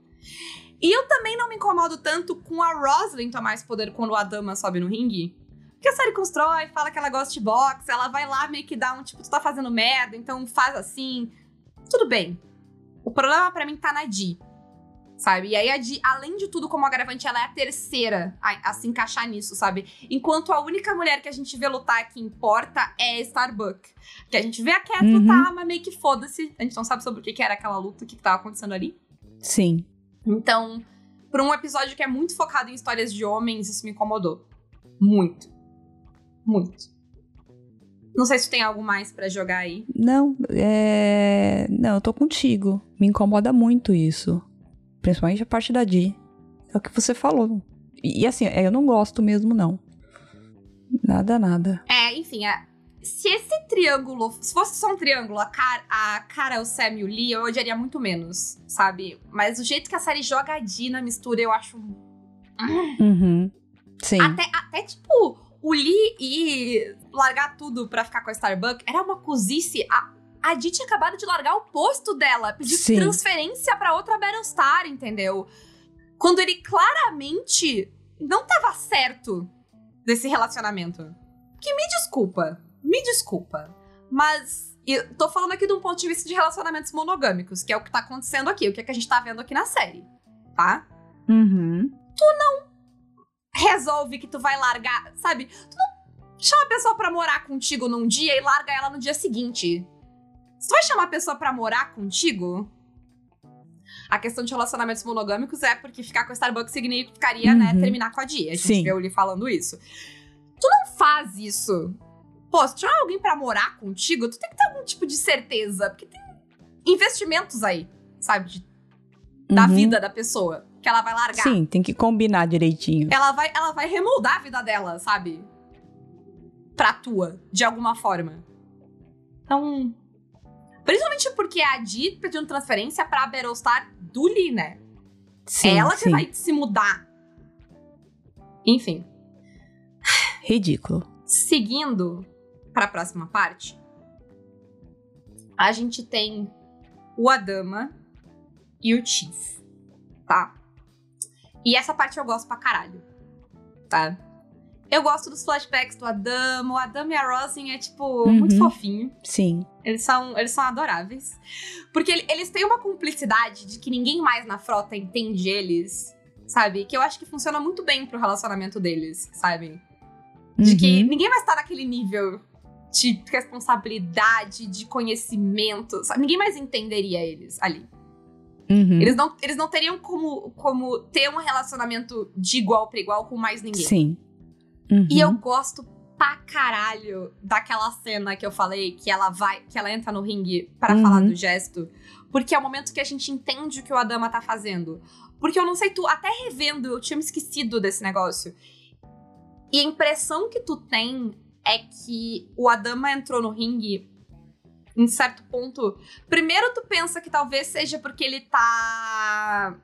E eu também não me incomodo tanto com a Roslyn tomar esse poder quando a dama sobe no ringue. Porque a série constrói, fala que ela gosta de boxe, ela vai lá meio que dá um tipo, tu tá fazendo merda, então faz assim. Tudo bem. O problema pra mim tá na Di. Sabe? E aí a além de tudo, como agravante, ela é a terceira a, a se encaixar nisso, sabe? Enquanto a única mulher que a gente vê lutar que importa é a Starbuck. Que a gente vê a Cat Uhum. lutar, mas meio que foda-se. A gente não sabe sobre o que, que era aquela luta, o que, que tava acontecendo ali. Sim. Então, pra um episódio que é muito focado em histórias de homens, isso me incomodou. Muito. Muito. Não sei se tem algo mais pra jogar aí. Não, é. Não, eu tô contigo. Me incomoda muito isso. Principalmente a parte da Di. É o que você falou. E, e assim, eu não gosto mesmo, não. Nada, nada. É, enfim, é, se esse triângulo. Se fosse só um triângulo, a cara, a cara, o Sam e o Lee, eu odiaria muito menos, sabe? Mas o jeito que a série joga a Di na mistura, eu acho. Uhum. Sim. Até, até tipo, o Lee ir largar tudo pra ficar com a Starbuck era uma cozice. A, a Di tinha acabado de largar o posto dela, pedir Sim. transferência pra outra Battlestar, entendeu? Quando ele claramente não tava certo desse relacionamento. Que me desculpa, me desculpa. Mas eu tô falando aqui de um ponto de vista de relacionamentos monogâmicos, que é o que tá acontecendo aqui, o que, é que a gente tá vendo aqui na série, tá? Uhum. resolve que tu vai largar, sabe? Tu não chama a pessoa pra morar contigo num dia e larga ela no dia seguinte. Tu vai chamar a pessoa pra morar contigo, a questão de relacionamentos monogâmicos é porque ficar com a Starbucks significaria, né, Uhum. terminar com a dia. A gente Sim. vê ele falando isso. Tu não faz isso. Pô, se tu chamar alguém pra morar contigo, tu tem que ter algum tipo de certeza, porque tem investimentos aí, sabe? De da Uhum. vida da pessoa. Que ela vai largar. Sim, tem que combinar direitinho. Ela vai, ela vai remoldar a vida dela, sabe? Pra tua, de alguma forma. Então. Principalmente porque a Adi pedindo transferência pra Battlestar do Lee, né? Sim, é ela que sim. vai se mudar. Enfim. Ridículo. Seguindo para a próxima parte, a gente tem o Adama e o Chief, tá? E essa parte eu gosto pra caralho, tá? Eu gosto dos flashbacks do Adama, o Adama e a Rosin é, tipo, muito Uhum. fofinho. Sim. Eles são, eles são adoráveis. Porque ele- eles têm uma cumplicidade de que ninguém mais na frota entende eles, sabe? Que eu acho que funciona muito bem pro relacionamento deles, sabe? De que Uhum. ninguém vai estar naquele nível de responsabilidade, de conhecimento, sabe? Ninguém mais entenderia eles ali. Uhum. Eles, não, eles não teriam como, como ter um relacionamento de igual pra igual com mais ninguém. Sim. Uhum. E eu gosto pra caralho daquela cena que eu falei, que ela vai, que ela entra no ringue pra Uhum. falar do gesto, porque é o momento que a gente entende o que o Adama tá fazendo. Porque eu não sei, tu, até revendo, eu tinha me esquecido desse negócio. E a impressão que tu tem é que o Adama entrou no ringue em certo ponto. Primeiro, tu pensa que talvez seja porque ele tá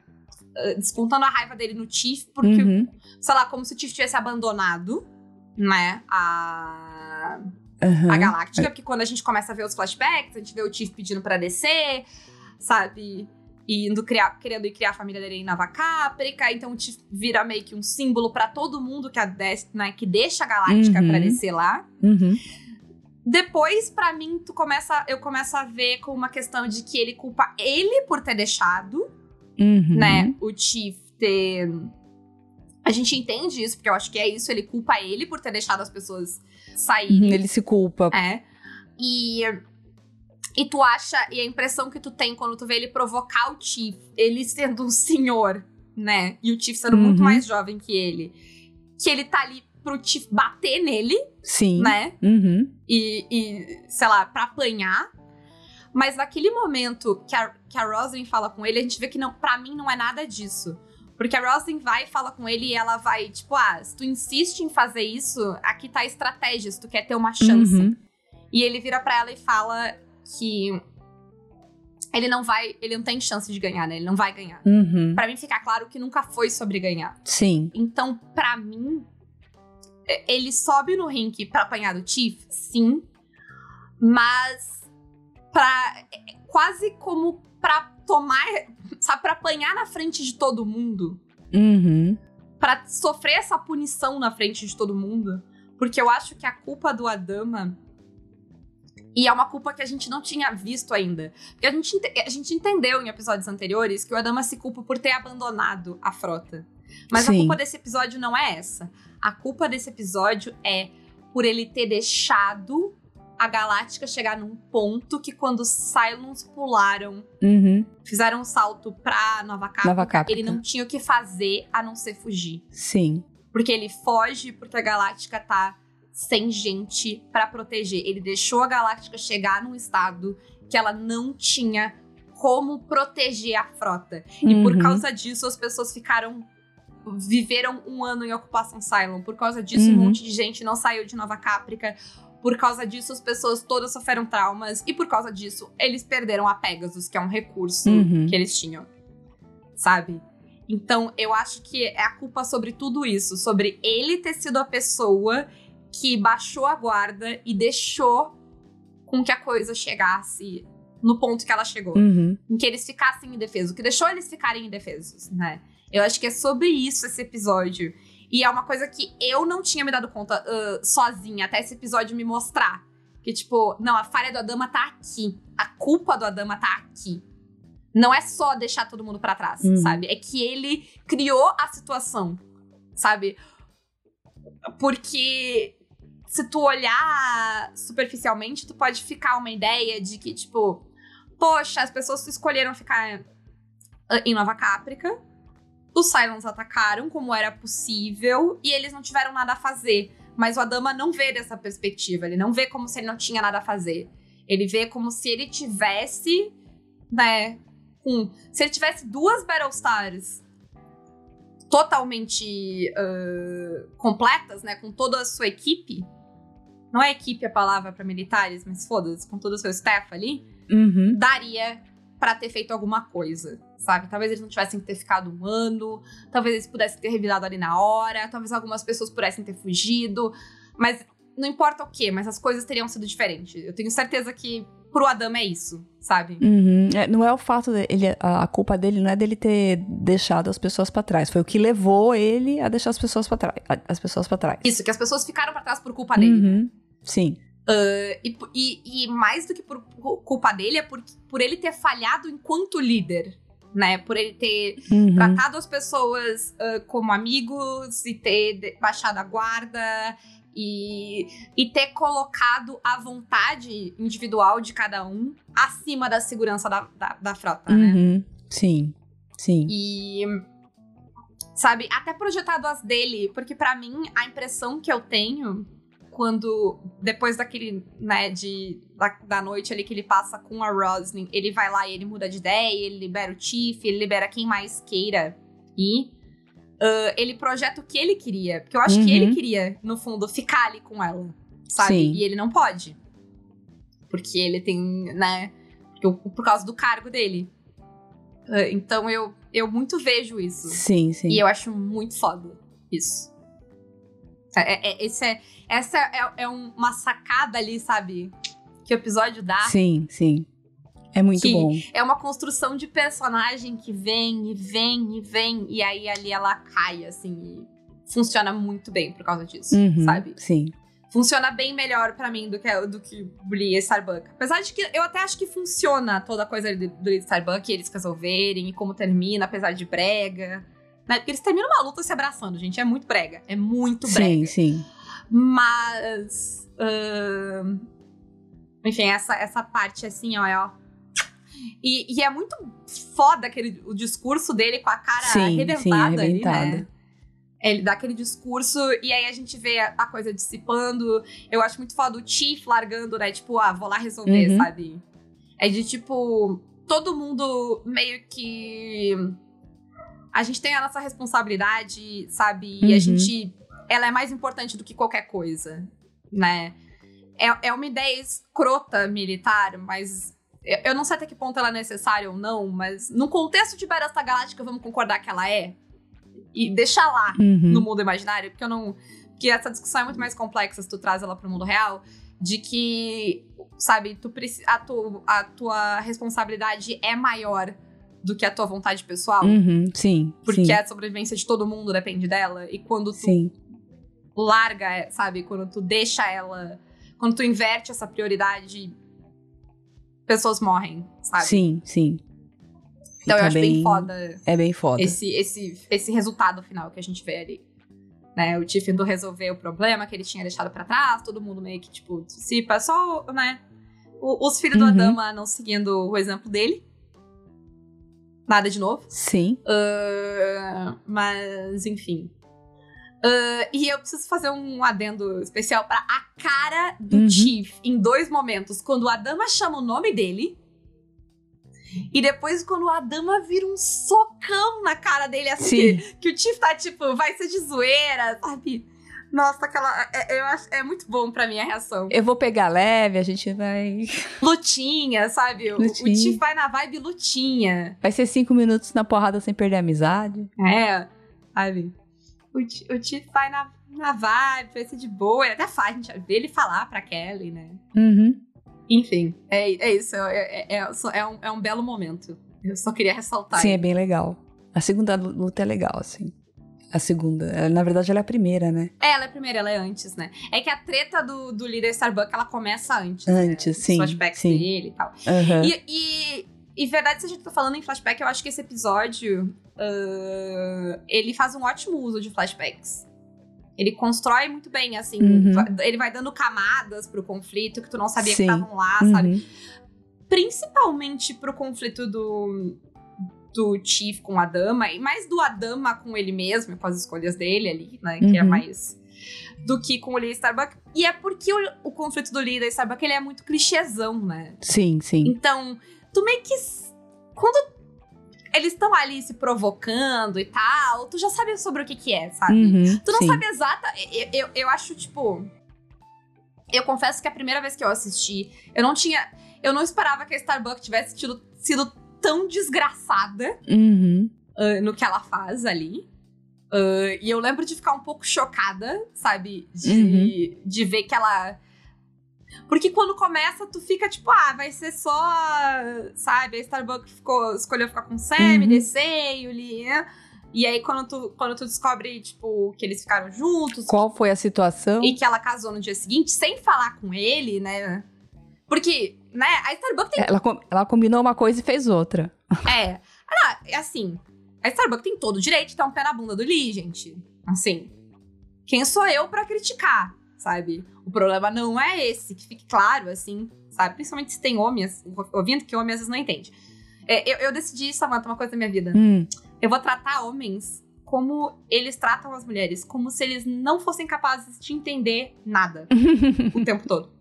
descontando a raiva dele no Tiff, porque Uhum. sei lá, como se o Tiff tivesse abandonado, né, a, Uhum. a Galáctica, porque quando a gente começa a ver os flashbacks, a gente vê o Tiff pedindo pra descer, sabe, e indo criar, querendo ir criar a família dele em Nova Caprica, então o Tiff vira meio que um símbolo pra todo mundo que, a des- né, que deixa a Galáctica Uhum. pra descer lá. Uhum. Depois, pra mim, tu começa, eu começo a ver como uma questão de que ele culpa ele por ter deixado, Uhum. né, o Chief ter. A gente entende isso, porque eu acho que é isso, ele culpa ele por ter deixado as pessoas saírem. Uhum, Ele se culpa. É. E. E tu acha, e a impressão que tu tem quando tu vê ele provocar o Chief, ele sendo um senhor, né? E o Chief sendo muito Uhum. mais jovem que ele, que ele tá ali pro Chief bater nele, Sim. né? Uhum. e, e, sei lá, pra apanhar. Mas naquele momento que a, que a Roslyn fala com ele, a gente vê que não, pra mim não é nada disso. Porque a Roslyn vai e fala com ele e ela vai, tipo, ah, se tu insiste em fazer isso, aqui tá a estratégia, se tu quer ter uma chance. Uhum. E ele vira pra ela e fala que ele não vai, ele não tem chance de ganhar, né? Ele não vai ganhar. Uhum. Pra mim ficar claro que nunca foi sobre ganhar. Sim. Então, pra mim, ele sobe no ringue pra apanhar do Chief, sim. Mas pra. quase como pra tomar. Sabe, pra apanhar na frente de todo mundo. Uhum. Pra sofrer essa punição na frente de todo mundo. Porque eu acho que a culpa do Adama. E é uma culpa que a gente não tinha visto ainda. Porque a gente, ente- a gente entendeu em episódios anteriores que o Adama se culpa por ter abandonado a frota. Mas a Sim. culpa desse episódio não é essa. A culpa desse episódio é por ele ter deixado a Galáctica chegar num ponto que quando os Cylons pularam, Uhum. fizeram um salto pra Nova Caprica, Nova Caprica. ele não tinha o que fazer a não ser fugir. Sim. Porque ele foge porque a Galáctica tá sem gente pra proteger. Ele deixou a Galáctica chegar num estado que ela não tinha como proteger a frota. E por Uhum. causa disso, as pessoas ficaram. Viveram um ano em ocupação Cylon. Por causa disso, um Uhum. monte de gente não saiu de Nova Caprica. Por causa disso, as pessoas todas sofreram traumas. E por causa disso, eles perderam a Pegasus, que é um recurso Uhum. que eles tinham. Sabe? Então, eu acho que é a culpa sobre tudo isso. Sobre ele ter sido a pessoa que baixou a guarda e deixou com que a coisa chegasse no ponto que ela chegou Uhum. em que eles ficassem indefesos, o que deixou eles ficarem indefesos, né? Eu acho que é sobre isso esse episódio. E é uma coisa que eu não tinha me dado conta ah, sozinha, até esse episódio me mostrar. Que, tipo, não, a falha do Adama tá aqui. A culpa do Adama tá aqui. Não é só deixar todo mundo pra trás, Uhum. sabe? É que ele criou a situação, sabe? Porque se tu olhar superficialmente, tu pode ficar uma ideia de que, tipo, poxa, as pessoas escolheram ficar ah, em Nova Caprica. Os Cylons atacaram como era possível e eles não tiveram nada a fazer. Mas o Adama não vê dessa perspectiva. Ele não vê como se ele não tinha nada a fazer. Ele vê como se ele tivesse, né, com. Se ele tivesse duas Battlestars totalmente uh, completas, né? Com toda a sua equipe. Não é equipe a palavra para militares, mas foda-se, com todo o seu staff ali. Uhum. Daria para ter feito alguma coisa, sabe? Talvez eles não tivessem que ter ficado um ano, talvez eles pudessem ter revidado ali na hora, talvez algumas pessoas pudessem ter fugido, mas não importa o que, mas as coisas teriam sido diferentes. Eu tenho certeza que pro Adam é isso, sabe? Uhum. É, não é o fato dele, a, a culpa dele não é dele ter deixado as pessoas para trás, foi o que levou ele a deixar as pessoas para trás, as pessoas para trás. Isso, que as pessoas ficaram para trás por culpa dele. Uhum. Sim. Uh, e, e, e, mais do que por culpa dele, é por, por ele ter falhado enquanto líder. Né, por ele ter Uhum. tratado as pessoas uh, como amigos e ter baixado a guarda e, e ter colocado a vontade individual de cada um acima da segurança da, da, da frota, né? Uhum. Sim. Sim. E. Sabe, até projetado as dele, porque pra mim a impressão que eu tenho quando depois daquele, né, de da, da noite ali que ele passa com a Roslin, ele vai lá e ele muda de ideia, ele libera o Tiff, ele libera quem mais queira e ah, ele projeta o que ele queria, porque eu acho que Uhum. ele queria no fundo ficar ali com ela, sabe? Sim. E ele não pode. Porque ele tem, né, por causa do cargo dele. Ah, Então eu, eu muito vejo isso. Sim, sim. E eu acho muito foda isso. É, é- é- esse é, essa é, é um- uma sacada ali, sabe? Que o episódio dá. Sim, sim. É muito Que- bom. É uma construção de personagem que vem e vem e vem. E aí ali ela cai, assim. E funciona muito bem por causa disso, Uhum. sabe? Sim. Funciona bem melhor pra mim do que, do que Blee e Starbuck. Apesar de que eu até acho que funciona toda a coisa do e Starbuck, eles resolverem e como termina, apesar de brega. Né? Porque eles terminam uma luta se abraçando, gente. É muito brega. É muito brega. Sim, sim. Mas. ahn, enfim, essa, essa parte assim, ó, é, ó. E, e é muito foda aquele, o discurso dele com a cara Sim, arrebentada, sim, ali, né? Ele dá aquele discurso e aí a gente vê a, a coisa dissipando. Eu acho muito foda o Chief largando, né? Tipo, ah, vou lá resolver, Uhum. sabe? É de tipo, todo mundo meio que. A gente tem a nossa responsabilidade, sabe? E a Uhum. gente. Ela é mais importante do que qualquer coisa, né? É, é uma ideia escrota militar, mas. Eu eu não sei até que ponto ela é necessária ou não, mas no contexto de Battlestar Galáctica, vamos concordar que ela é. E deixar lá Uhum. no mundo imaginário, porque eu não. Que essa discussão é muito mais complexa se tu traz ela pro mundo real, de que, sabe, tu, a, tu, a tua responsabilidade é maior do que a tua vontade pessoal, Uhum. Sim. porque sim. a sobrevivência de todo mundo depende dela, e quando tu Sim. larga, sabe, quando tu deixa ela, quando tu inverte essa prioridade, pessoas morrem, sabe? Sim, sim. Então eu Fica acho bem, foda É bem foda. esse, esse, esse resultado final que a gente vê ali. Né, o Tiff indo resolver o problema que ele tinha deixado pra trás, todo mundo meio que, tipo, dissipa. Só, né, os filhos do Uhum. Adama não seguindo o exemplo dele. Nada de novo. Sim. Ah, mas, enfim. Ah, e eu preciso fazer um adendo especial pra a cara do Uhum. Chief em dois momentos. Quando o Adama chama o nome dele. E depois quando o Adama vira um socão na cara dele, assim, Sim. que, que o Chief tá tipo, vai ser de zoeira, sabe? Nossa, aquela. É, eu acho, é muito bom pra mim a reação. Eu vou pegar leve, a gente vai. Lutinha, sabe? O, o Lutinha. Chief vai na vibe lutinha. Vai ser cinco minutos na porrada sem perder a amizade. É, sabe? O, Ti- o Tiff vai na, na vibe, vai ser de boa. Ele até faz, a gente vê ele falar pra Kelly, né? Uhum. Enfim, é, é isso. É, é, é, só- é um, é um belo momento. Eu só queria ressaltar. Sim, é bem legal. A segunda luta é legal, assim. A segunda. Na verdade, ela é a primeira, né? É, ela é primeira, ela é antes, né? É que a treta do, do líder Starbuck, ela começa antes. Antes, né? sim, Os flashbacks sim. dele e tal. Aham. E, e, e verdade, se a gente tá falando em flashback, eu acho que esse episódio ah, ele faz um ótimo uso de flashbacks. Ele constrói muito bem, assim. Uhum. Ele vai dando camadas pro conflito que tu não sabia Sim. que estavam lá, sabe? Uhum. Principalmente pro conflito do, do Chief com a Dama, e mais do Adama com ele mesmo, com as escolhas dele ali, né? Que é Uhum. mais. Do que com o Lee Starbuck. E é porque o, o conflito do Lee e da Starbuck ele é muito clichêzão, né? Sim, sim. Então, tu meio que. Quando eles estão ali se provocando e tal, tu já sabe sobre o que que é, sabe? Uhum, Tu não sim. sabe exata. Eu, eu, eu acho, tipo. Eu confesso que a primeira vez que eu assisti, eu não tinha. Eu não esperava que a Starbucks tivesse tido, sido tão desgraçada Uhum. ah, no que ela faz ali. Ah, e eu lembro de ficar um pouco chocada, sabe? De, de ver que ela. Porque quando começa, tu fica tipo, ah, vai ser só. Sabe? A Starbucks ficou, escolheu ficar com o Sam, Uhum. e o né? E aí, quando tu, quando tu descobre, tipo, que eles ficaram juntos Qual foi a situação? e que ela casou no dia seguinte, sem falar com ele, né? Porque, né, a Starbucks tem. Ela, ela combinou uma coisa e fez outra. É. Ah, é assim. A Starbucks tem todo o direito de dar um pé na bunda do Lee, gente. Assim. Quem sou eu pra criticar, sabe? O problema não é esse, que fique claro, assim, sabe? Principalmente se tem homens, ouvindo que homem às vezes não entende. É, eu, eu decidi, Samantha, uma coisa da minha vida. Hum, Eu vou tratar homens como eles tratam as mulheres, como se eles não fossem capazes de entender nada o tempo todo.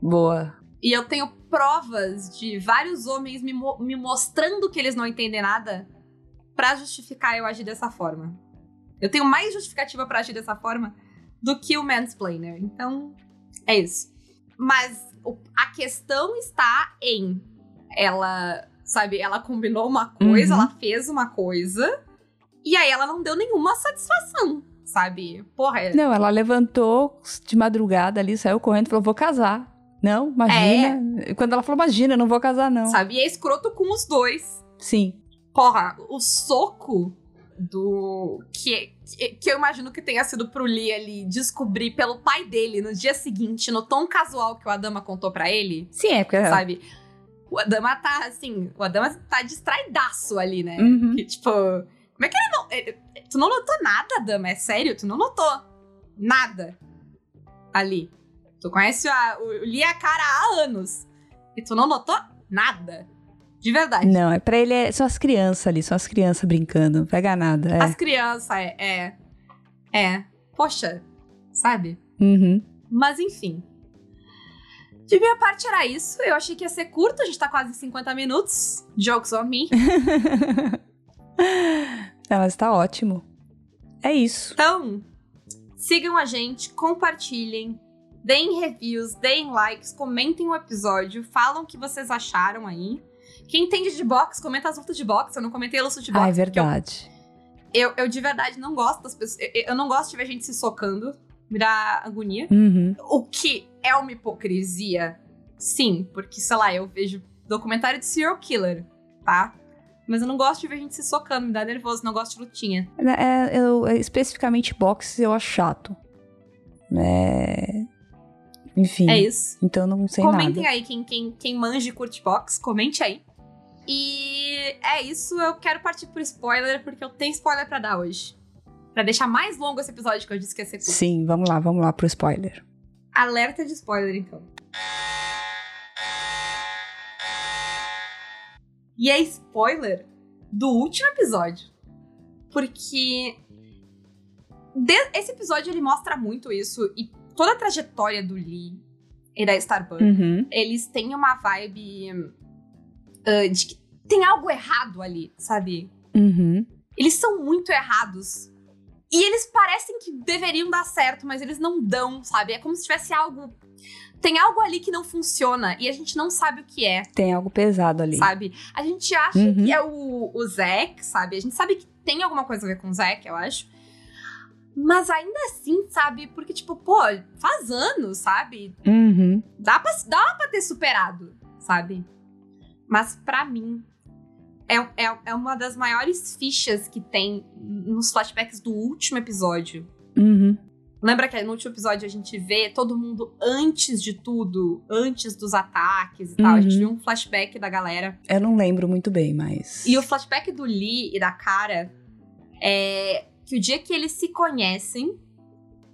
boa. E eu tenho provas de vários homens me, mo- me mostrando que eles não entendem nada pra justificar eu agir dessa forma. Eu tenho mais justificativa pra agir dessa forma do que o mansplainer. Então, é isso. Mas a questão está em ela, sabe, ela combinou uma coisa, Uhum. ela fez uma coisa, e aí ela não deu nenhuma satisfação, sabe? Porra, é- Não, ela levantou de madrugada ali, saiu correndo e falou: vou casar. Não, imagina. E Quando ela falou, imagina, eu não vou casar, não. sabe? E é escroto com os dois. Sim. Porra, o soco do. Que, que, que eu imagino que tenha sido pro Lee ali descobrir pelo pai dele no dia seguinte, no tom casual que o Adama contou pra ele, Sim, é porque. sabe? O Adama tá assim. O Adama tá distraidaço ali, né? Uhum. Que tipo. Como é que ele não. ele- tu não notou nada, Adama? É sério? Tu não notou nada ali. Tu conhece a, o a cara há anos. E tu não notou nada. De verdade. Não, é pra ele, é, são as crianças ali, são as crianças brincando, não pega nada. É. As crianças, é, é. É. Poxa, sabe? Uhum. Mas enfim. De minha parte era isso. Eu achei que ia ser curto, a gente tá quase em 50 minutos. Jokes on me. Não, mas tá ótimo. É isso. Então, sigam a gente, compartilhem, deem reviews, deem likes, comentem o episódio, falam o que vocês acharam aí. Quem entende de box, comenta as lutas de boxe. Eu não comentei a luta de boxe. Ah, é porque eu- verdade. Eu, eu de verdade não gosto das pessoas. Eu, eu não gosto de ver gente se socando. Me dá agonia. Uhum. O que é uma hipocrisia, sim, porque, sei lá, eu vejo documentário de serial killer, tá? Mas eu não gosto de ver gente se socando, me dá nervoso, não gosto de lutinha. É, eu, é, especificamente boxe eu acho chato. É... Enfim. É isso. Então não sei Comentem nada. aí quem, quem, quem manja e curte box, comente aí. E é isso, eu quero partir pro spoiler, porque eu tenho spoiler pra dar hoje. Pra deixar mais longo esse episódio que eu disse que ia ser curto. Sim, vamos lá, vamos lá pro spoiler. Alerta de spoiler, então. E é spoiler do último episódio. Porque esse episódio ele mostra muito isso e toda a trajetória do Lee e da Starbucks. Uhum. Eles têm uma vibe ah, de que tem algo errado ali, sabe? Uhum. Eles são muito errados. E eles parecem que deveriam dar certo, mas eles não dão, sabe? É como se tivesse algo. Tem algo ali que não funciona e a gente não sabe o que é, Tem algo pesado ali. sabe? A gente acha Uhum. que é o, o Zack, sabe? A gente sabe que tem alguma coisa a ver com o Zack, eu acho. Mas ainda assim, sabe? Porque, tipo, pô, faz anos, sabe? Uhum. Dá pra, dá pra ter superado, sabe? Mas pra mim, é, é, é uma das maiores fichas que tem nos flashbacks do último episódio. Uhum. Lembra que no último episódio a gente vê todo mundo antes de tudo, antes dos ataques e tal. A gente Uhum. viu um flashback da galera. Eu não lembro muito bem, mas. E o flashback do Lee e da Cara é que o dia que eles se conhecem,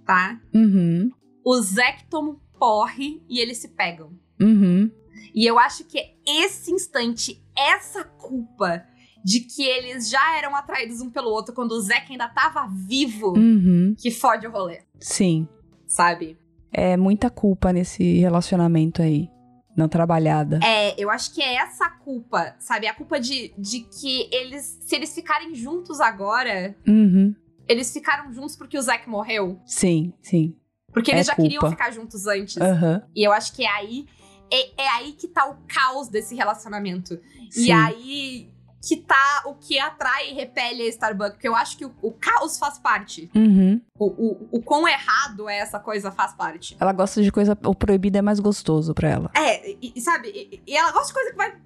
tá? Uhum. O Zack toma um porre e eles se pegam. Uhum. E eu acho que é esse instante, essa culpa de que eles já eram atraídos um pelo outro quando o Zack ainda tava vivo, Uhum. que fode o rolê, Sim. sabe? É muita culpa nesse relacionamento aí. não trabalhada. É, eu acho que é essa a culpa, sabe? A culpa de, de que eles, se eles ficarem juntos agora, Uhum. Eles ficaram juntos porque o Zack morreu. Sim, sim. Porque eles É já queriam culpa. ficar juntos antes. Aham. E eu acho que é aí. É, é aí que tá o caos desse relacionamento. E Sim. aí que tá o que atrai e repele a Starbucks. Porque eu acho que o, o caos faz parte. Uhum. O, o, o quão errado é essa coisa faz parte. Ela gosta de coisa. O proibido é mais gostoso pra ela. É, e, e sabe? E, e ela gosta de coisa que vai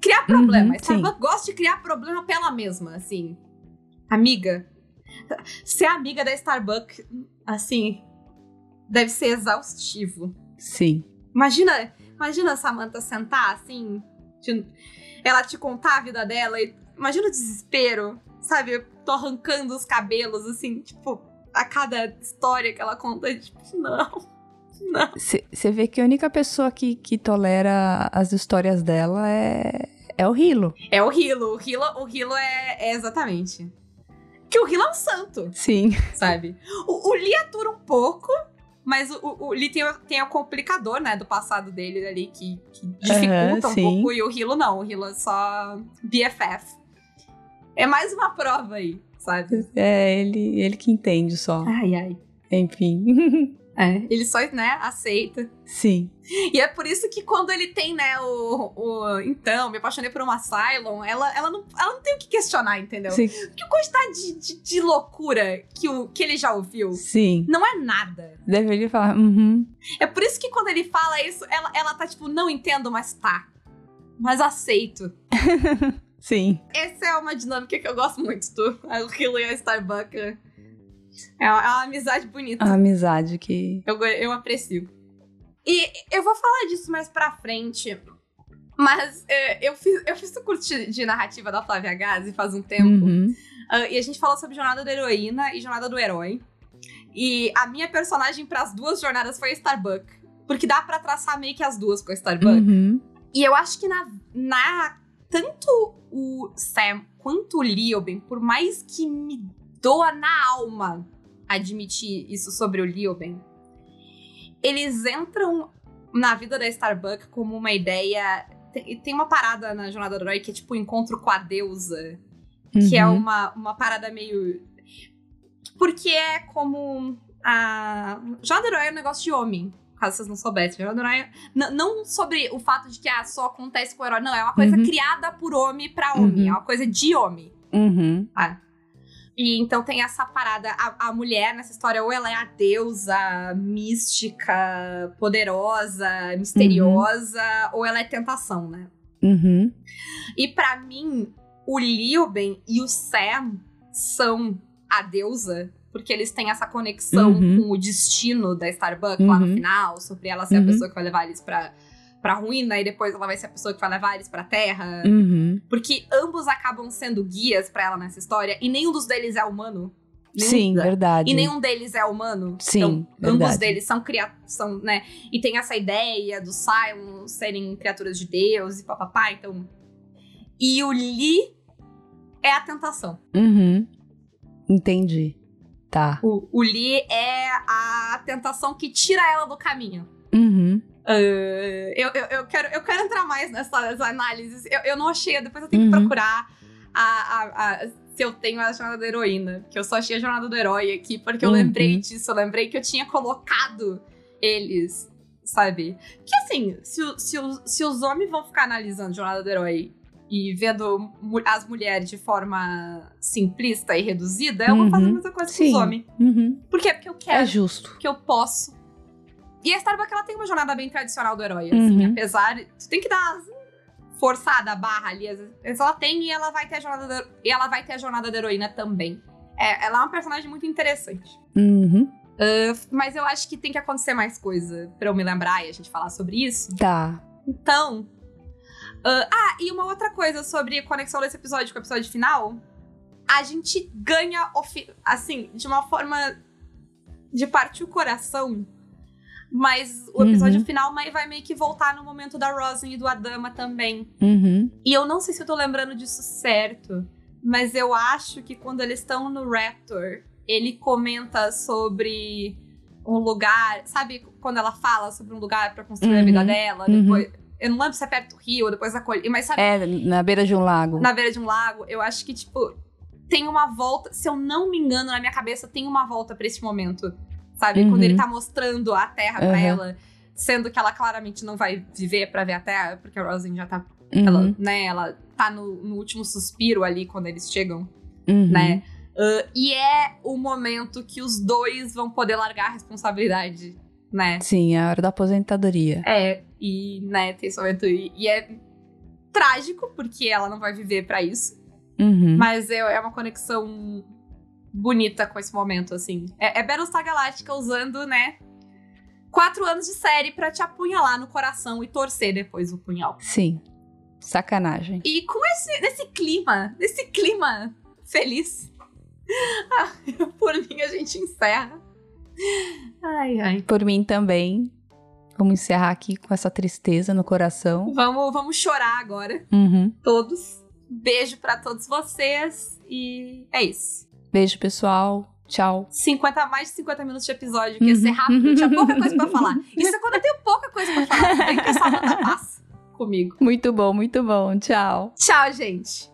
criar problema. Uhum, a Starbucks gosta de criar problema pela mesma, assim. Amiga. Ser amiga da Starbucks, assim, deve ser exaustivo. Sim. Imagina, imagina a Samantha sentar assim, ela te contar a vida dela e imagina o desespero, sabe? Eu tô arrancando os cabelos assim, tipo, a cada história que ela conta, tipo, não. Não. Você vê que a única pessoa que, que tolera as histórias dela é, é o Hilo. É o Hilo, o Hilo, o Hilo é, é exatamente. Que o Hilo é um santo, Sim. sabe? O, o Lee atura um pouco, mas o, o, Lee tem, o- tem o complicador, né, do passado dele ali, que, que dificulta Aham, um sim. pouco, e o Hilo não, o Hilo é só BFF. É mais uma prova aí, sabe? É ele, ele que entende só. Ai, ai. Enfim. É, ele só, né, aceita. Sim. E é por isso que quando ele tem, né, o. o então, me apaixonei por uma Cylon, ela, ela, não, ela não tem o que questionar, entendeu? Sim. Que quantidade de, de, de loucura que, o, que ele já ouviu Sim. não é nada. Deveria falar. Uhum. É por isso que quando ele fala isso, ela, ela tá tipo, não entendo, mas tá. Mas aceito. Sim. Essa é uma dinâmica que eu gosto muito do o Hilo e a Starbucks. É uma, é uma amizade bonita. A amizade que. Eu, eu aprecio. E eu vou falar disso mais pra frente. Mas é, eu, fiz, eu fiz o curso de, narrativa da Flávia Gazi faz um tempo. Uhum. Ah, e a gente falou sobre jornada da heroína e jornada do herói. E a minha personagem pras duas jornadas foi a Starbuck. Porque dá pra traçar meio que as duas com a Starbuck. Uhum. E eu acho que na, na tanto o Sam quanto o Lioben, por mais que me doa na alma admitir isso sobre o Lioben, eles entram na vida da Starbuck como uma ideia. Tem, tem uma parada na Jornada do Herói que é tipo o encontro com a deusa, que é Uhum. uma, uma parada meio. Porque é como. A. Jornada do Herói é um negócio de homem. Caso vocês não soubessem. Jornada do Herói. é- não sobre o fato de que ah, só acontece com o herói. Não, é uma coisa Uhum. criada por homem pra homem. Uhum. É uma coisa de homem. Uhum. E então tem essa parada. A, a mulher nessa história, ou ela é a deusa mística, poderosa, misteriosa, ou ela é tentação, né? Uhum. E pra mim, o Lioben e o Sam são a deusa, porque eles têm essa conexão Uhum. com o destino da Starbucks lá no Uhum. final, sobre ela ser a Uhum. pessoa que vai levar eles pra, pra ruína, e depois ela vai ser a pessoa que vai levar eles pra terra. Uhum. Porque ambos acabam sendo guias pra ela nessa história, e nenhum dos deles é humano. Nenhum Sim, da- verdade. e nenhum deles é humano. Sim, então, ambos verdade. deles são criação, né? E tem essa ideia dos Cylons serem criaturas de Deus e papapá, então. E o Lee é a tentação. Uhum. Entendi. Tá. O, o Lee é a tentação que tira ela do caminho. Uhum. Ah, eu, eu, eu, quero, eu quero entrar mais nessas análises. Eu, eu não achei, depois eu tenho Uhum. que procurar a, a- a- se eu tenho a jornada da heroína. Que eu só achei a jornada do herói aqui, porque eu Uhum. lembrei disso. Eu lembrei que eu tinha colocado eles, sabe? Que assim, se, se, os- se os homens vão ficar analisando jornada do herói e vendo as mulheres de forma simplista e reduzida, eu vou fazer a Uhum. mesma coisa com Sim. os homens. Uhum. Por quê? Porque eu É quero justo. que eu posso. E a Starbucks, ela tem uma jornada bem tradicional do herói, assim, Uhum. apesar... Tu tem que dar forçada a barra ali, às vezes ela tem e ela vai ter a jornada da, e ela vai ter a jornada da heroína também. É, ela é uma personagem muito interessante. Uhum. Mas eu acho que tem que acontecer mais coisa pra eu me lembrar e a gente falar sobre isso. Tá. Então... ah, ah, e uma outra coisa sobre conexão desse episódio com o episódio final. A gente ganha, assim, de uma forma de partir o coração. Mas o episódio Uhum. final vai meio que voltar no momento da Rosin e do Adama também. Uhum. E eu não sei se eu tô lembrando disso certo, mas eu acho que quando eles estão no Raptor, ele comenta sobre um lugar. Sabe quando ela fala sobre um lugar pra construir a Uhum, vida dela? uhum. Depois, Eu não lembro se é perto do rio ou depois da colina, mas sabe, É, na beira de um lago. na beira de um lago, eu acho que, tipo, tem uma volta. Se eu não me engano, na minha cabeça, tem uma volta pra esse momento. Sabe? Uhum. Quando ele tá mostrando a terra pra Uhum. ela, sendo que ela claramente não vai viver pra ver a terra, porque a Rosin já tá. Uhum, Ela, né, ela tá no, no último suspiro ali quando eles chegam, uhum. né? Ah, e é o momento que os dois vão poder largar a responsabilidade, né? Sim, é a hora da aposentadoria. É, e, né, tem esse momento. E, e é trágico, porque ela não vai viver pra isso. Uhum. Mas é, é uma conexão bonita com esse momento, assim. É, é Battlestar Galactica usando, né? Quatro anos de série pra te apunhalar no coração e torcer depois o punhal. Sim. Sacanagem. E com esse nesse clima, nesse clima feliz, ah, por mim a gente encerra. Ai, ai. Por mim também. Vamos encerrar aqui com essa tristeza no coração. Vamos, vamos chorar agora, Uhum. todos. Beijo pra todos vocês e é isso. Beijo, pessoal. Tchau. 50, mais de 50 minutos de episódio, que ia ser Uhum. rápido, tinha pouca coisa pra falar. Isso é quando eu tenho pouca coisa pra falar, tem que manda paz comigo. Muito bom, muito bom. Tchau. Tchau, gente!